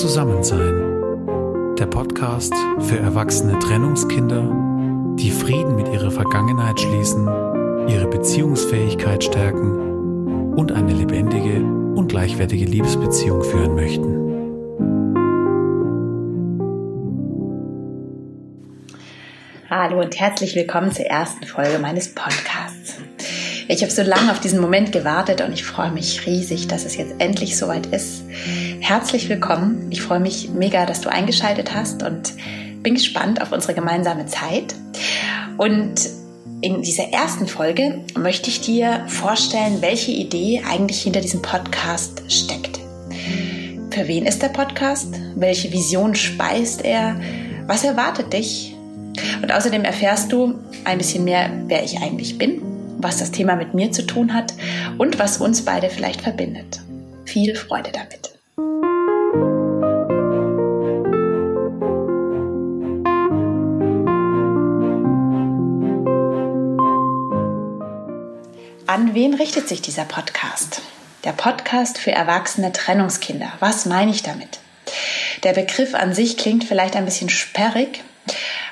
Zusammensein. Der Podcast für erwachsene Trennungskinder, die Frieden mit ihrer Vergangenheit schließen, ihre Beziehungsfähigkeit stärken und eine lebendige und gleichwertige Liebesbeziehung führen möchten. Hallo und herzlich willkommen zur ersten Folge meines Podcasts. Ich habe so lange auf diesen Moment gewartet und ich freue mich riesig, dass es jetzt endlich soweit ist. Herzlich willkommen. Ich freue mich mega, dass du eingeschaltet hast und bin gespannt auf unsere gemeinsame Zeit. Und in dieser ersten Folge möchte ich dir vorstellen, welche Idee eigentlich hinter diesem Podcast steckt. Für wen ist der Podcast? Welche Vision speist er? Was erwartet dich? Und außerdem erfährst du ein bisschen mehr, wer ich eigentlich bin was das Thema mit mir zu tun hat und was uns beide vielleicht verbindet. Viel Freude damit. An wen richtet sich dieser Podcast? Der Podcast für erwachsene Trennungskinder. Was meine ich damit? Der Begriff an sich klingt vielleicht ein bisschen sperrig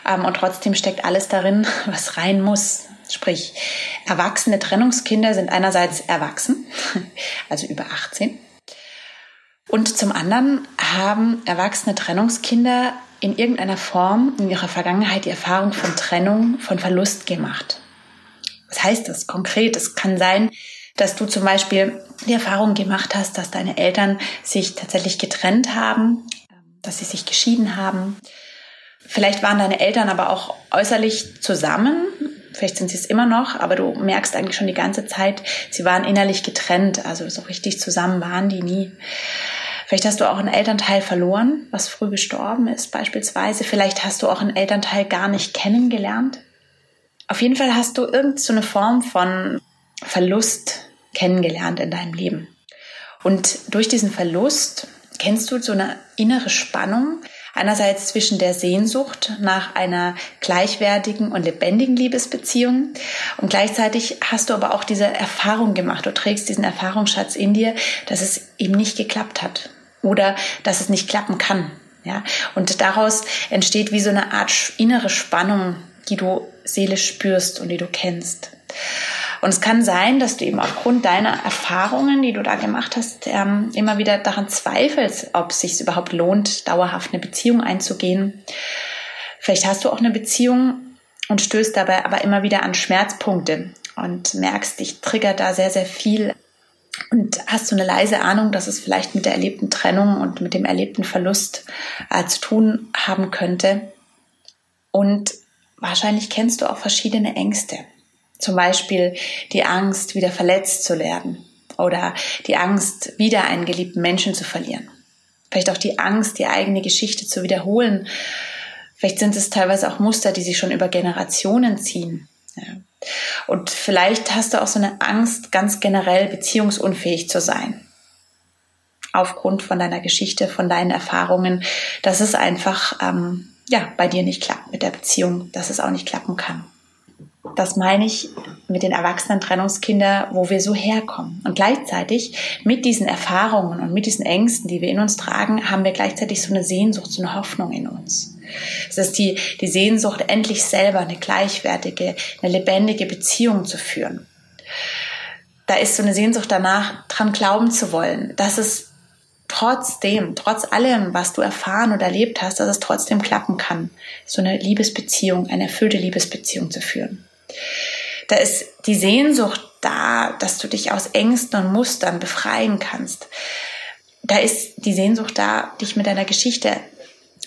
ähm, und trotzdem steckt alles darin, was rein muss. Sprich, erwachsene Trennungskinder sind einerseits erwachsen, also über 18. Und zum anderen haben erwachsene Trennungskinder in irgendeiner Form in ihrer Vergangenheit die Erfahrung von Trennung, von Verlust gemacht. Heißt das konkret? Es kann sein, dass du zum Beispiel die Erfahrung gemacht hast, dass deine Eltern sich tatsächlich getrennt haben, dass sie sich geschieden haben. Vielleicht waren deine Eltern aber auch äußerlich zusammen, vielleicht sind sie es immer noch, aber du merkst eigentlich schon die ganze Zeit, sie waren innerlich getrennt, also so richtig zusammen waren die nie. Vielleicht hast du auch einen Elternteil verloren, was früh gestorben ist beispielsweise. Vielleicht hast du auch einen Elternteil gar nicht kennengelernt. Auf jeden Fall hast du irgendeine so Form von Verlust kennengelernt in deinem Leben. Und durch diesen Verlust kennst du so eine innere Spannung, Einerseits zwischen der Sehnsucht nach einer gleichwertigen und lebendigen Liebesbeziehung und gleichzeitig hast du aber auch diese Erfahrung gemacht. Du trägst diesen Erfahrungsschatz in dir, dass es eben nicht geklappt hat oder dass es nicht klappen kann. Ja, und daraus entsteht wie so eine Art innere Spannung, die du seelisch spürst und die du kennst. Und es kann sein, dass du eben aufgrund deiner Erfahrungen, die du da gemacht hast, ähm, immer wieder daran zweifelst, ob es sich überhaupt lohnt, dauerhaft eine Beziehung einzugehen. Vielleicht hast du auch eine Beziehung und stößt dabei aber immer wieder an Schmerzpunkte und merkst, dich triggert da sehr, sehr viel und hast so eine leise Ahnung, dass es vielleicht mit der erlebten Trennung und mit dem erlebten Verlust äh, zu tun haben könnte. Und wahrscheinlich kennst du auch verschiedene Ängste. Zum Beispiel die Angst, wieder verletzt zu werden oder die Angst, wieder einen geliebten Menschen zu verlieren. Vielleicht auch die Angst, die eigene Geschichte zu wiederholen. Vielleicht sind es teilweise auch Muster, die sich schon über Generationen ziehen. Und vielleicht hast du auch so eine Angst, ganz generell beziehungsunfähig zu sein. Aufgrund von deiner Geschichte, von deinen Erfahrungen, dass es einfach ähm, ja bei dir nicht klappt mit der Beziehung, dass es auch nicht klappen kann. Das meine ich mit den erwachsenen Trennungskinder, wo wir so herkommen. Und gleichzeitig mit diesen Erfahrungen und mit diesen Ängsten, die wir in uns tragen, haben wir gleichzeitig so eine Sehnsucht, so eine Hoffnung in uns. Es ist die, die Sehnsucht, endlich selber eine gleichwertige, eine lebendige Beziehung zu führen. Da ist so eine Sehnsucht danach, dran glauben zu wollen, dass es trotzdem, trotz allem, was du erfahren oder erlebt hast, dass es trotzdem klappen kann, so eine Liebesbeziehung, eine erfüllte Liebesbeziehung zu führen. Da ist die Sehnsucht da, dass du dich aus Ängsten und Mustern befreien kannst. Da ist die Sehnsucht da, dich mit deiner Geschichte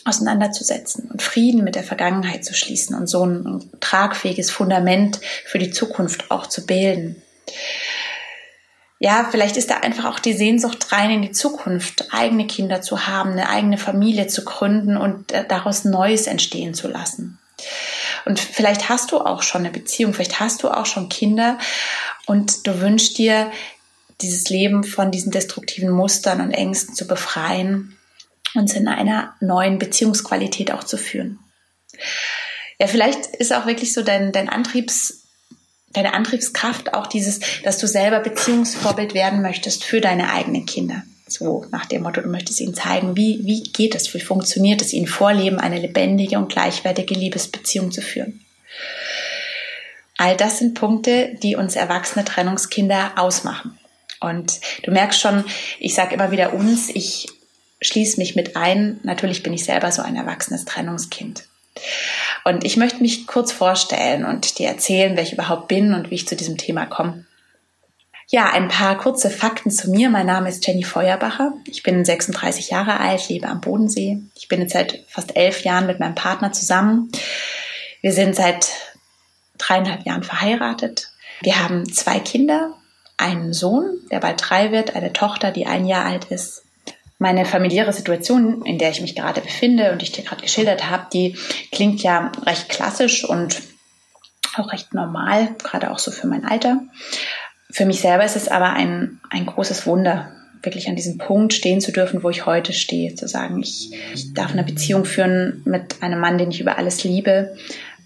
auseinanderzusetzen und Frieden mit der Vergangenheit zu schließen und so ein tragfähiges Fundament für die Zukunft auch zu bilden ja, vielleicht ist da einfach auch die Sehnsucht rein in die Zukunft, eigene Kinder zu haben, eine eigene Familie zu gründen und äh, daraus Neues entstehen zu lassen. Und vielleicht hast du auch schon eine Beziehung, vielleicht hast du auch schon Kinder und du wünschst dir, dieses Leben von diesen destruktiven Mustern und Ängsten zu befreien und in einer neuen Beziehungsqualität auch zu führen. Ja, vielleicht ist auch wirklich so dein, dein Antriebs, deine Antriebskraft auch dieses, dass du selber Beziehungsvorbild werden möchtest für deine eigenen Kinder. So nach dem Motto, du möchtest ihnen zeigen, wie, wie geht es, wie funktioniert es, ihnen vorleben, eine lebendige und gleichwertige Liebesbeziehung zu führen. All das sind Punkte, die uns erwachsene Trennungskinder ausmachen. Und du merkst schon, ich sage immer wieder uns, ich schließe mich mit ein. Natürlich bin ich selber so ein erwachsenes Trennungskind. Und ich möchte mich kurz vorstellen und dir erzählen, wer ich überhaupt bin und wie ich zu diesem Thema komme. Ja, ein paar kurze Fakten zu mir. Mein Name ist Jenny Feuerbacher. Ich bin 36 Jahre alt, lebe am Bodensee. Ich bin jetzt seit fast elf Jahren mit meinem Partner zusammen. Wir sind seit dreieinhalb Jahren verheiratet. Wir haben zwei Kinder, einen Sohn, der bald drei wird, eine Tochter, die ein Jahr alt ist. Meine familiäre Situation, in der ich mich gerade befinde und ich dir gerade geschildert habe, die klingt ja recht klassisch und auch recht normal, gerade auch so für mein Alter. Für mich selber ist es aber ein, ein großes Wunder, wirklich an diesem Punkt stehen zu dürfen, wo ich heute stehe. Zu sagen, ich, ich darf eine Beziehung führen mit einem Mann, den ich über alles liebe.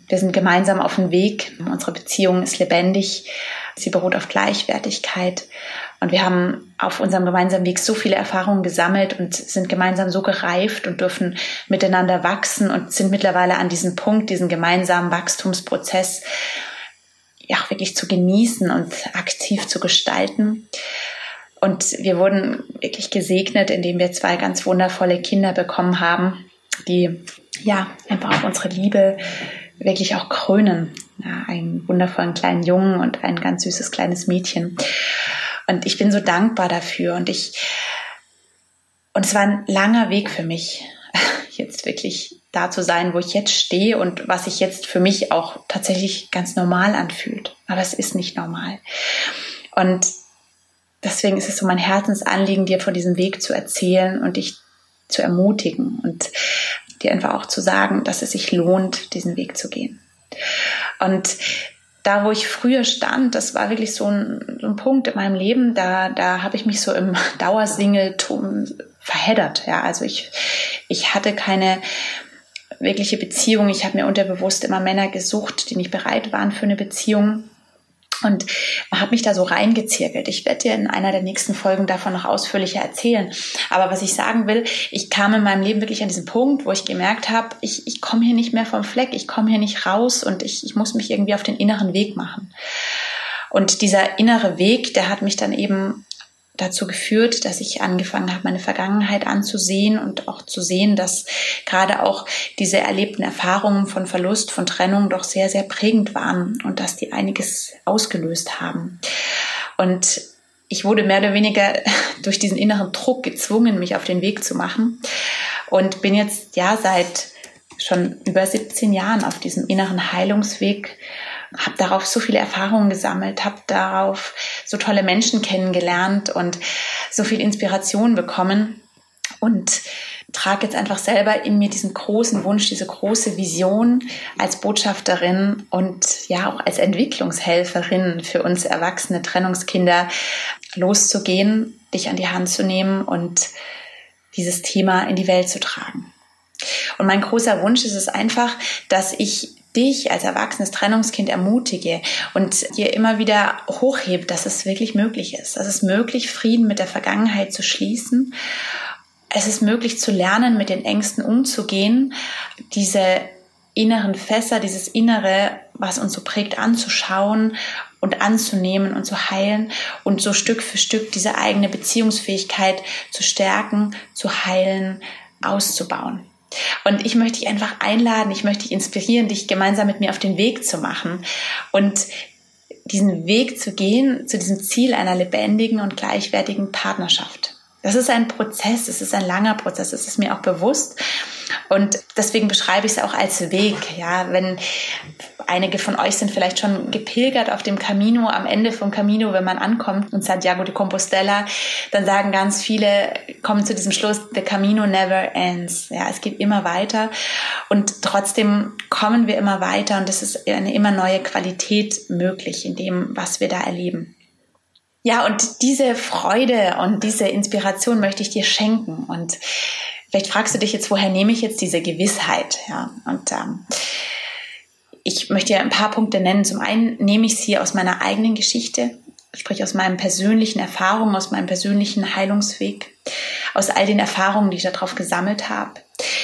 Wir sind gemeinsam auf dem Weg. Unsere Beziehung ist lebendig. Sie beruht auf Gleichwertigkeit. Und wir haben auf unserem gemeinsamen Weg so viele Erfahrungen gesammelt und sind gemeinsam so gereift und dürfen miteinander wachsen und sind mittlerweile an diesem Punkt, diesen gemeinsamen Wachstumsprozess, ja, wirklich zu genießen und aktiv zu gestalten. Und wir wurden wirklich gesegnet, indem wir zwei ganz wundervolle Kinder bekommen haben, die ja einfach auch unsere Liebe wirklich auch krönen. Ja, einen wundervollen kleinen Jungen und ein ganz süßes kleines Mädchen. Und ich bin so dankbar dafür. Und ich, und es war ein langer Weg für mich, jetzt wirklich da zu sein, wo ich jetzt stehe und was sich jetzt für mich auch tatsächlich ganz normal anfühlt. Aber es ist nicht normal. Und deswegen ist es so mein Herzensanliegen, dir von diesem Weg zu erzählen und dich zu ermutigen und dir einfach auch zu sagen, dass es sich lohnt, diesen Weg zu gehen. Und da, wo ich früher stand, das war wirklich so ein, so ein Punkt in meinem Leben, da, da habe ich mich so im Dauersingeltum verheddert. Ja, also ich, ich hatte keine wirkliche Beziehung. Ich habe mir unterbewusst immer Männer gesucht, die nicht bereit waren für eine Beziehung. Und habe mich da so reingezirkelt. Ich werde dir in einer der nächsten Folgen davon noch ausführlicher erzählen. Aber was ich sagen will, ich kam in meinem Leben wirklich an diesen Punkt, wo ich gemerkt habe, ich, ich komme hier nicht mehr vom Fleck, ich komme hier nicht raus und ich, ich muss mich irgendwie auf den inneren Weg machen. Und dieser innere Weg, der hat mich dann eben dazu geführt, dass ich angefangen habe, meine Vergangenheit anzusehen und auch zu sehen, dass gerade auch diese erlebten Erfahrungen von Verlust, von Trennung doch sehr, sehr prägend waren und dass die einiges ausgelöst haben. Und ich wurde mehr oder weniger durch diesen inneren Druck gezwungen, mich auf den Weg zu machen und bin jetzt ja seit schon über 17 Jahren auf diesem inneren Heilungsweg habe darauf so viele Erfahrungen gesammelt, habe darauf so tolle Menschen kennengelernt und so viel Inspiration bekommen und trage jetzt einfach selber in mir diesen großen Wunsch, diese große Vision als Botschafterin und ja auch als Entwicklungshelferin für uns erwachsene Trennungskinder loszugehen, dich an die Hand zu nehmen und dieses Thema in die Welt zu tragen. Und mein großer Wunsch ist es einfach, dass ich dich als erwachsenes Trennungskind ermutige und dir immer wieder hochhebt, dass es wirklich möglich ist. Es möglich, Frieden mit der Vergangenheit zu schließen. Es ist möglich zu lernen, mit den Ängsten umzugehen, diese inneren Fässer, dieses Innere, was uns so prägt, anzuschauen und anzunehmen und zu heilen und so Stück für Stück diese eigene Beziehungsfähigkeit zu stärken, zu heilen, auszubauen. Und ich möchte dich einfach einladen, ich möchte dich inspirieren, dich gemeinsam mit mir auf den Weg zu machen und diesen Weg zu gehen zu diesem Ziel einer lebendigen und gleichwertigen Partnerschaft. Das ist ein Prozess, es ist ein langer Prozess, es ist mir auch bewusst. Und deswegen beschreibe ich es auch als Weg. Ja, wenn einige von euch sind vielleicht schon gepilgert auf dem Camino, am Ende vom Camino, wenn man ankommt in Santiago de Compostela, dann sagen ganz viele, kommen zu diesem Schluss, the Camino never ends. Ja, es geht immer weiter. Und trotzdem kommen wir immer weiter und es ist eine immer neue Qualität möglich in dem, was wir da erleben. Ja, und diese Freude und diese Inspiration möchte ich dir schenken. Und vielleicht fragst du dich jetzt, woher nehme ich jetzt diese Gewissheit? Ja, und ähm, ich möchte dir ein paar Punkte nennen. Zum einen nehme ich sie aus meiner eigenen Geschichte, sprich aus meinen persönlichen Erfahrungen, aus meinem persönlichen Heilungsweg. aus all den Erfahrungen, die ich darauf gesammelt habe.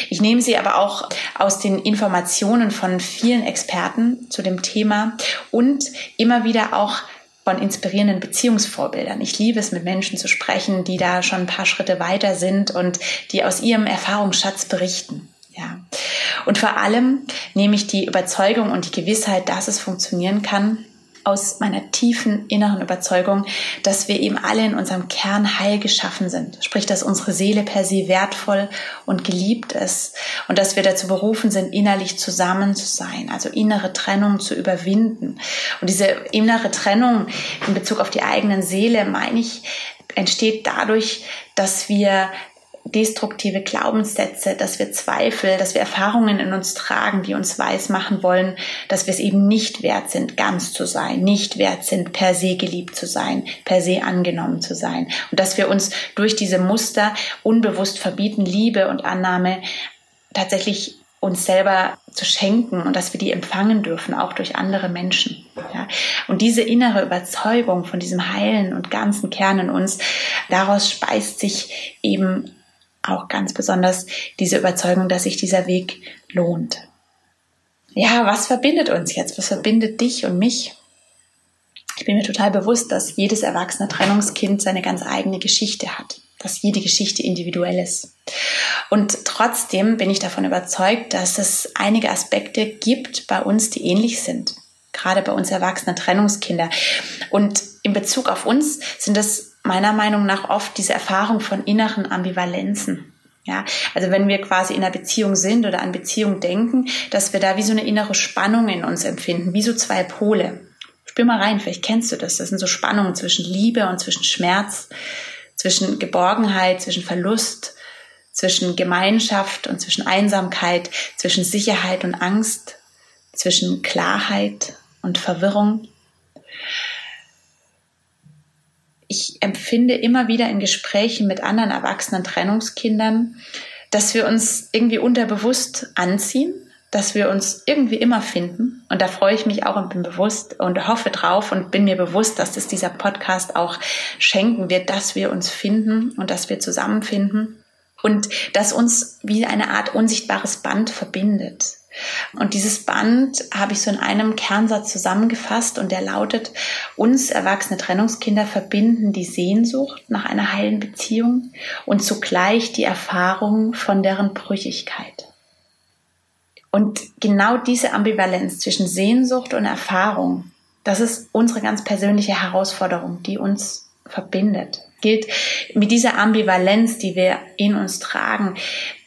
Ich nehme sie aber auch aus den Informationen von vielen Experten zu dem Thema und immer wieder auch von inspirierenden Beziehungsvorbildern. Ich liebe es, mit Menschen zu sprechen, die da schon ein paar Schritte weiter sind und die aus ihrem Erfahrungsschatz berichten. Ja. Und vor allem nehme ich die Überzeugung und die Gewissheit, dass es funktionieren kann, aus meiner tiefen inneren Überzeugung, dass wir eben alle in unserem Kern heil geschaffen sind. Sprich, dass unsere Seele per se wertvoll und geliebt ist und dass wir dazu berufen sind, innerlich zusammen zu sein, also innere Trennung zu überwinden. Und diese innere Trennung in Bezug auf die eigenen Seele, meine ich, entsteht dadurch, dass wir destruktive Glaubenssätze, dass wir Zweifel, dass wir Erfahrungen in uns tragen, die uns weiß machen wollen, dass wir es eben nicht wert sind, ganz zu sein, nicht wert sind, per se geliebt zu sein, per se angenommen zu sein. Und dass wir uns durch diese Muster unbewusst verbieten, Liebe und Annahme tatsächlich uns selber zu schenken und dass wir die empfangen dürfen, auch durch andere Menschen. Ja. Und diese innere Überzeugung von diesem heilen und ganzen Kern in uns, daraus speist sich eben auch ganz besonders diese Überzeugung, dass sich dieser Weg lohnt. Ja, was verbindet uns jetzt? Was verbindet dich und mich? Ich bin mir total bewusst, dass jedes erwachsene Trennungskind seine ganz eigene Geschichte hat, dass jede Geschichte individuell ist. Und trotzdem bin ich davon überzeugt, dass es einige Aspekte gibt bei uns, die ähnlich sind. Gerade bei uns erwachsenen Trennungskinder. Und in Bezug auf uns sind das meiner Meinung nach oft diese Erfahrung von inneren Ambivalenzen. Ja, also wenn wir quasi in einer Beziehung sind oder an Beziehung denken, dass wir da wie so eine innere Spannung in uns empfinden, wie so zwei Pole. Spür mal rein, vielleicht kennst du das. Das sind so Spannungen zwischen Liebe und zwischen Schmerz, zwischen Geborgenheit, zwischen Verlust, zwischen Gemeinschaft und zwischen Einsamkeit, zwischen Sicherheit und Angst, zwischen Klarheit und Verwirrung ich empfinde immer wieder in Gesprächen mit anderen erwachsenen Trennungskindern, dass wir uns irgendwie unterbewusst anziehen, dass wir uns irgendwie immer finden. Und da freue ich mich auch und bin bewusst und hoffe drauf und bin mir bewusst, dass es dieser Podcast auch schenken wird, dass wir uns finden und dass wir zusammenfinden und dass uns wie eine Art unsichtbares Band verbindet. Und dieses Band habe ich so in einem Kernsatz zusammengefasst und der lautet, uns erwachsene Trennungskinder verbinden die Sehnsucht nach einer heilen Beziehung und zugleich die Erfahrung von deren Brüchigkeit. Und genau diese Ambivalenz zwischen Sehnsucht und Erfahrung, das ist unsere ganz persönliche Herausforderung, die uns verbindet gilt, mit dieser Ambivalenz, die wir in uns tragen,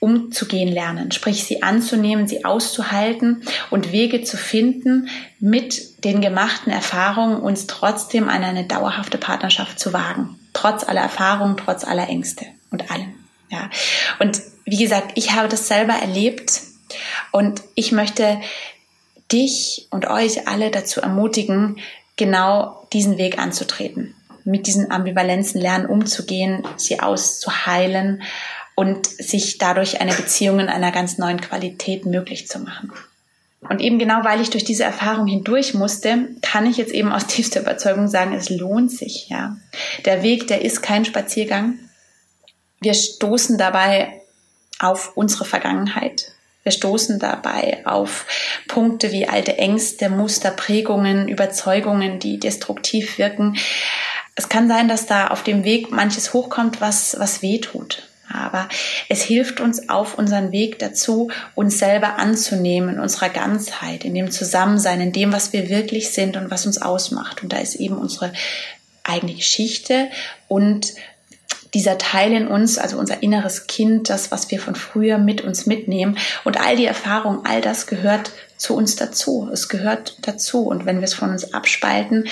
umzugehen lernen, sprich sie anzunehmen, sie auszuhalten und Wege zu finden, mit den gemachten Erfahrungen uns trotzdem an eine dauerhafte Partnerschaft zu wagen, trotz aller Erfahrungen, trotz aller Ängste und allem. Ja. Und wie gesagt, ich habe das selber erlebt und ich möchte dich und euch alle dazu ermutigen, genau diesen Weg anzutreten mit diesen Ambivalenzen lernen umzugehen, sie auszuheilen und sich dadurch eine Beziehung in einer ganz neuen Qualität möglich zu machen. Und eben genau weil ich durch diese Erfahrung hindurch musste, kann ich jetzt eben aus tiefster Überzeugung sagen, es lohnt sich, ja. Der Weg, der ist kein Spaziergang. Wir stoßen dabei auf unsere Vergangenheit. Wir stoßen dabei auf Punkte wie alte Ängste, Muster, Prägungen, Überzeugungen, die destruktiv wirken es kann sein, dass da auf dem Weg manches hochkommt, was, was weh tut. Aber es hilft uns auf unseren Weg dazu, uns selber anzunehmen in unserer Ganzheit, in dem Zusammensein, in dem, was wir wirklich sind und was uns ausmacht. Und da ist eben unsere eigene Geschichte und dieser Teil in uns, also unser inneres Kind, das, was wir von früher mit uns mitnehmen und all die Erfahrungen, all das gehört zu uns dazu. Es gehört dazu. Und wenn wir es von uns abspalten,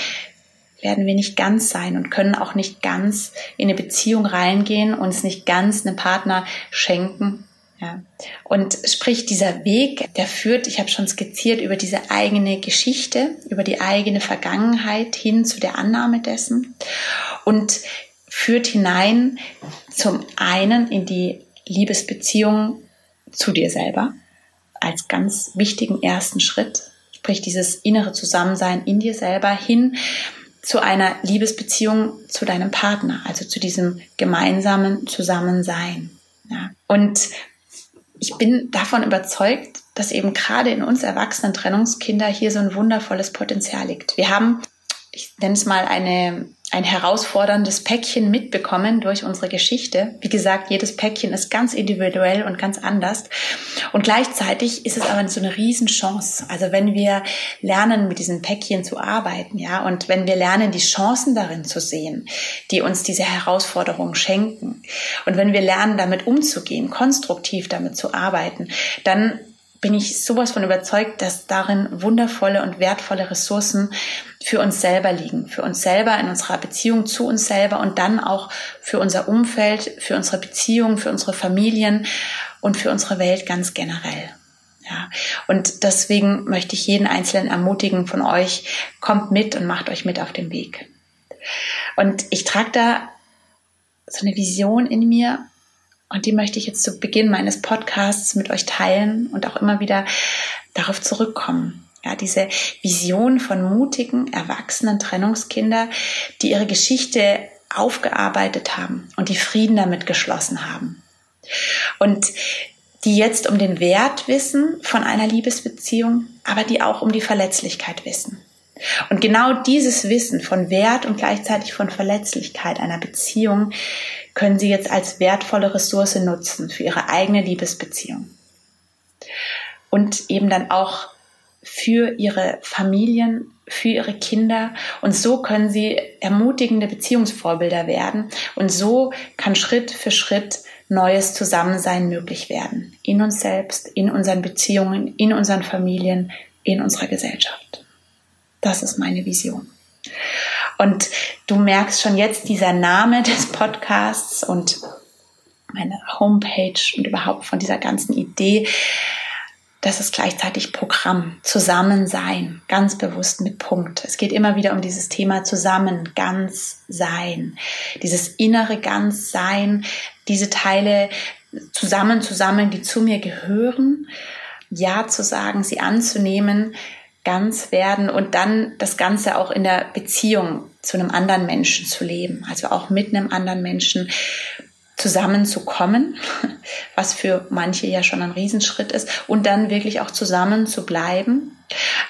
werden wir nicht ganz sein und können auch nicht ganz in eine Beziehung reingehen, uns nicht ganz einen Partner schenken. Ja. Und sprich, dieser Weg, der führt, ich habe schon skizziert, über diese eigene Geschichte, über die eigene Vergangenheit hin zu der Annahme dessen und führt hinein zum einen in die Liebesbeziehung zu dir selber als ganz wichtigen ersten Schritt, sprich dieses innere Zusammensein in dir selber hin zu einer Liebesbeziehung zu deinem Partner, also zu diesem gemeinsamen Zusammensein. Ja. Und ich bin davon überzeugt, dass eben gerade in uns erwachsenen Trennungskinder hier so ein wundervolles Potenzial liegt. Wir haben, ich nenne es mal eine ein herausforderndes Päckchen mitbekommen durch unsere Geschichte. Wie gesagt, jedes Päckchen ist ganz individuell und ganz anders. Und gleichzeitig ist es aber so eine Riesenchance. Also wenn wir lernen, mit diesen Päckchen zu arbeiten, ja, und wenn wir lernen, die Chancen darin zu sehen, die uns diese Herausforderungen schenken, und wenn wir lernen, damit umzugehen, konstruktiv damit zu arbeiten, dann bin ich sowas von überzeugt, dass darin wundervolle und wertvolle Ressourcen für uns selber liegen, für uns selber in unserer Beziehung zu uns selber und dann auch für unser Umfeld, für unsere Beziehungen, für unsere Familien und für unsere Welt ganz generell. Ja, und deswegen möchte ich jeden Einzelnen ermutigen von euch, kommt mit und macht euch mit auf den Weg. Und ich trage da so eine Vision in mir und die möchte ich jetzt zu Beginn meines Podcasts mit euch teilen und auch immer wieder darauf zurückkommen. Ja, diese Vision von mutigen, erwachsenen Trennungskinder, die ihre Geschichte aufgearbeitet haben und die Frieden damit geschlossen haben. Und die jetzt um den Wert wissen von einer Liebesbeziehung, aber die auch um die Verletzlichkeit wissen. Und genau dieses Wissen von Wert und gleichzeitig von Verletzlichkeit einer Beziehung können sie jetzt als wertvolle Ressource nutzen für ihre eigene Liebesbeziehung. Und eben dann auch für ihre Familien, für ihre Kinder. Und so können sie ermutigende Beziehungsvorbilder werden. Und so kann Schritt für Schritt neues Zusammensein möglich werden. In uns selbst, in unseren Beziehungen, in unseren Familien, in unserer Gesellschaft. Das ist meine Vision. Und du merkst schon jetzt dieser Name des Podcasts und meine Homepage und überhaupt von dieser ganzen Idee das ist gleichzeitig Programm, Zusammensein, ganz bewusst mit Punkt. Es geht immer wieder um dieses Thema Zusammen, ganz sein, dieses innere ganz sein, diese Teile zusammen, zusammen, die zu mir gehören, ja zu sagen, sie anzunehmen, ganz werden und dann das Ganze auch in der Beziehung zu einem anderen Menschen zu leben, also auch mit einem anderen Menschen zusammenzukommen, was für manche ja schon ein Riesenschritt ist, und dann wirklich auch zusammen zu bleiben,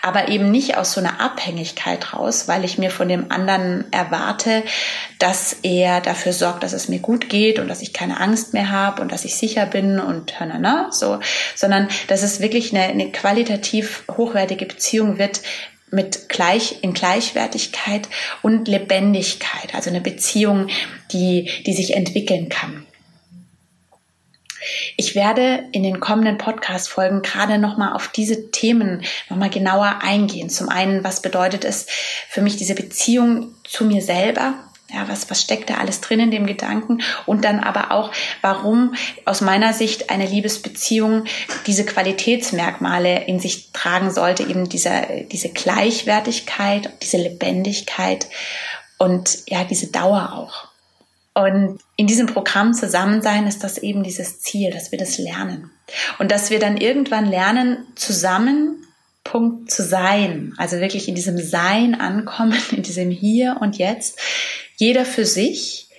aber eben nicht aus so einer Abhängigkeit raus, weil ich mir von dem anderen erwarte, dass er dafür sorgt, dass es mir gut geht und dass ich keine Angst mehr habe und dass ich sicher bin und na, so, sondern dass es wirklich eine, eine qualitativ hochwertige Beziehung wird, mit gleich in Gleichwertigkeit und Lebendigkeit, also eine Beziehung, die die sich entwickeln kann. Ich werde in den kommenden Podcast Folgen gerade noch mal auf diese Themen noch mal genauer eingehen. Zum einen, was bedeutet es für mich diese Beziehung zu mir selber? Ja, was, was steckt da alles drin in dem Gedanken? Und dann aber auch, warum aus meiner Sicht eine Liebesbeziehung diese Qualitätsmerkmale in sich tragen sollte, eben diese, diese Gleichwertigkeit, diese Lebendigkeit und ja, diese Dauer auch. Und in diesem Programm Zusammensein ist das eben dieses Ziel, dass wir das lernen. Und dass wir dann irgendwann lernen, zusammen Punkt zu sein. Also wirklich in diesem Sein ankommen, in diesem Hier und Jetzt jeder für sich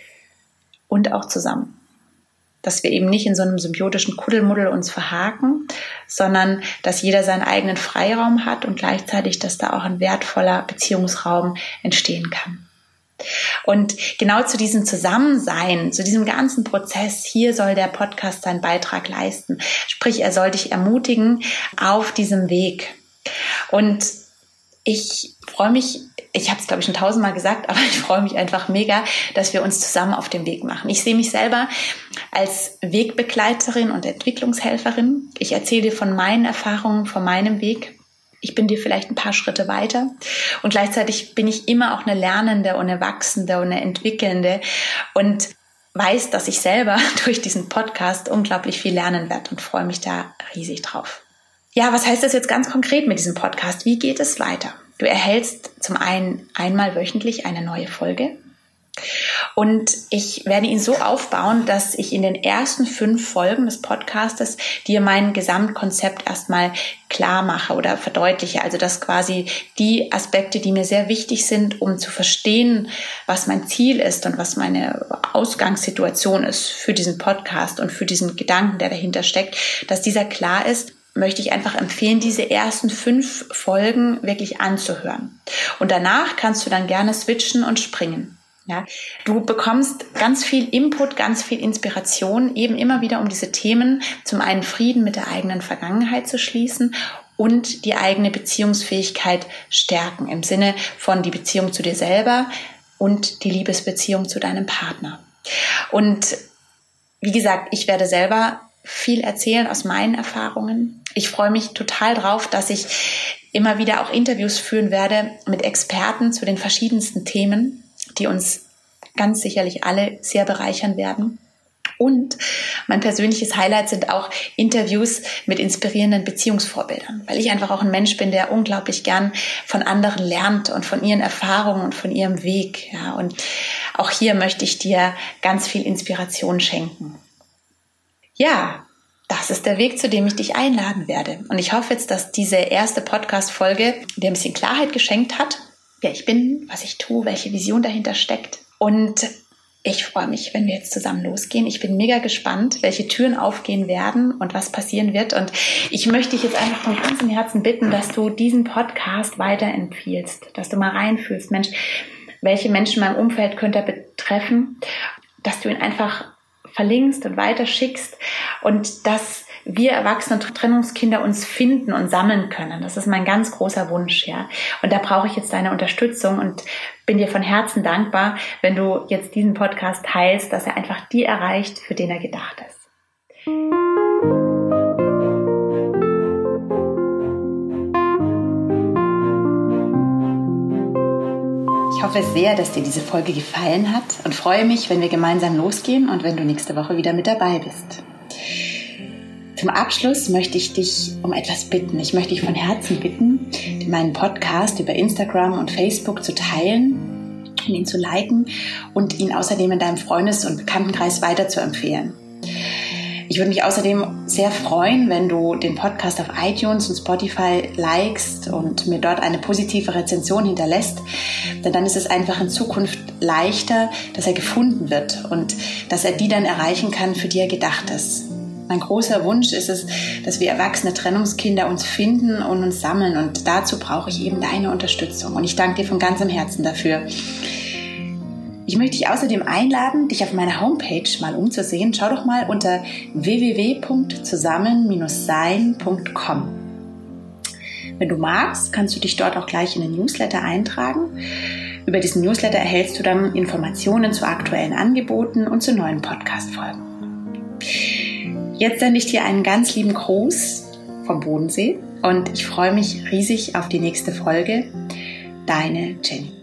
und auch zusammen. Dass wir eben nicht in so einem symbiotischen Kuddelmuddel uns verhaken, sondern dass jeder seinen eigenen Freiraum hat und gleichzeitig, dass da auch ein wertvoller Beziehungsraum entstehen kann. Und genau zu diesem Zusammensein, zu diesem ganzen Prozess, hier soll der Podcast seinen Beitrag leisten. Sprich, er soll dich ermutigen auf diesem Weg. Und ich freue mich ich habe es, glaube ich, schon tausendmal gesagt, aber ich freue mich einfach mega, dass wir uns zusammen auf den Weg machen. Ich sehe mich selber als Wegbegleiterin und Entwicklungshelferin. Ich erzähle dir von meinen Erfahrungen, von meinem Weg. Ich bin dir vielleicht ein paar Schritte weiter und gleichzeitig bin ich immer auch eine Lernende und eine Wachsende und eine Entwickelnde und weiß, dass ich selber durch diesen Podcast unglaublich viel lernen werde und freue mich da riesig drauf. Ja, was heißt das jetzt ganz konkret mit diesem Podcast? Wie geht es weiter? Du erhältst zum einen einmal wöchentlich eine neue Folge. Und ich werde ihn so aufbauen, dass ich in den ersten fünf Folgen des Podcastes dir mein Gesamtkonzept erstmal klar mache oder verdeutliche. Also dass quasi die Aspekte, die mir sehr wichtig sind, um zu verstehen, was mein Ziel ist und was meine Ausgangssituation ist für diesen Podcast und für diesen Gedanken, der dahinter steckt, dass dieser klar ist möchte ich einfach empfehlen, diese ersten fünf Folgen wirklich anzuhören. Und danach kannst du dann gerne switchen und springen. Ja, du bekommst ganz viel Input, ganz viel Inspiration, eben immer wieder um diese Themen, zum einen Frieden mit der eigenen Vergangenheit zu schließen und die eigene Beziehungsfähigkeit stärken im Sinne von die Beziehung zu dir selber und die Liebesbeziehung zu deinem Partner. Und wie gesagt, ich werde selber viel erzählen aus meinen Erfahrungen. Ich freue mich total drauf, dass ich immer wieder auch Interviews führen werde mit Experten zu den verschiedensten Themen die uns ganz sicherlich alle sehr bereichern werden. Und mein persönliches Highlight sind auch Interviews mit inspirierenden Beziehungsvorbildern, weil ich einfach auch ein Mensch bin, der unglaublich gern von anderen lernt und von ihren Erfahrungen und von ihrem Weg. Ja, und auch hier möchte ich dir ganz viel Inspiration schenken. Ja, das ist der Weg, zu dem ich dich einladen werde. Und ich hoffe jetzt, dass diese erste Podcast-Folge dir ein bisschen Klarheit geschenkt hat wer ich bin, was ich tue, welche Vision dahinter steckt. Und ich freue mich, wenn wir jetzt zusammen losgehen. Ich bin mega gespannt, welche Türen aufgehen werden und was passieren wird. Und ich möchte dich jetzt einfach von ganzem Herzen bitten, dass du diesen Podcast weiterempfiehlst, dass du mal reinfühlst, Mensch, welche Menschen in meinem Umfeld könnte er betreffen, dass du ihn einfach verlinkst und weiterschickst und dass wir Erwachsene Trennungskinder uns finden und sammeln können. Das ist mein ganz großer Wunsch, ja. Und da brauche ich jetzt deine Unterstützung und bin dir von Herzen dankbar, wenn du jetzt diesen Podcast teilst, dass er einfach die erreicht, für den er gedacht ist. Ich hoffe sehr, dass dir diese Folge gefallen hat und freue mich, wenn wir gemeinsam losgehen und wenn du nächste Woche wieder mit dabei bist. Zum Abschluss möchte ich dich um etwas bitten. Ich möchte dich von Herzen bitten, meinen Podcast über Instagram und Facebook zu teilen, ihn zu liken und ihn außerdem in deinem Freundes- und Bekanntenkreis weiterzuempfehlen. Ich würde mich außerdem sehr freuen, wenn du den Podcast auf iTunes und Spotify likest und mir dort eine positive Rezension hinterlässt, denn dann ist es einfach in Zukunft leichter, dass er gefunden wird und dass er die dann erreichen kann, für die er gedacht ist. Mein großer Wunsch ist es, dass wir erwachsene Trennungskinder uns finden und uns sammeln. Und dazu brauche ich eben deine Unterstützung. Und ich danke dir von ganzem Herzen dafür. Ich möchte dich außerdem einladen, dich auf meiner Homepage mal umzusehen. Schau doch mal unter www.zusammen-sein.com. Wenn du magst, kannst du dich dort auch gleich in den Newsletter eintragen. Über diesen Newsletter erhältst du dann Informationen zu aktuellen Angeboten und zu neuen Podcast-Folgen. Jetzt sende ich dir einen ganz lieben Gruß vom Bodensee und ich freue mich riesig auf die nächste Folge. Deine Jenny.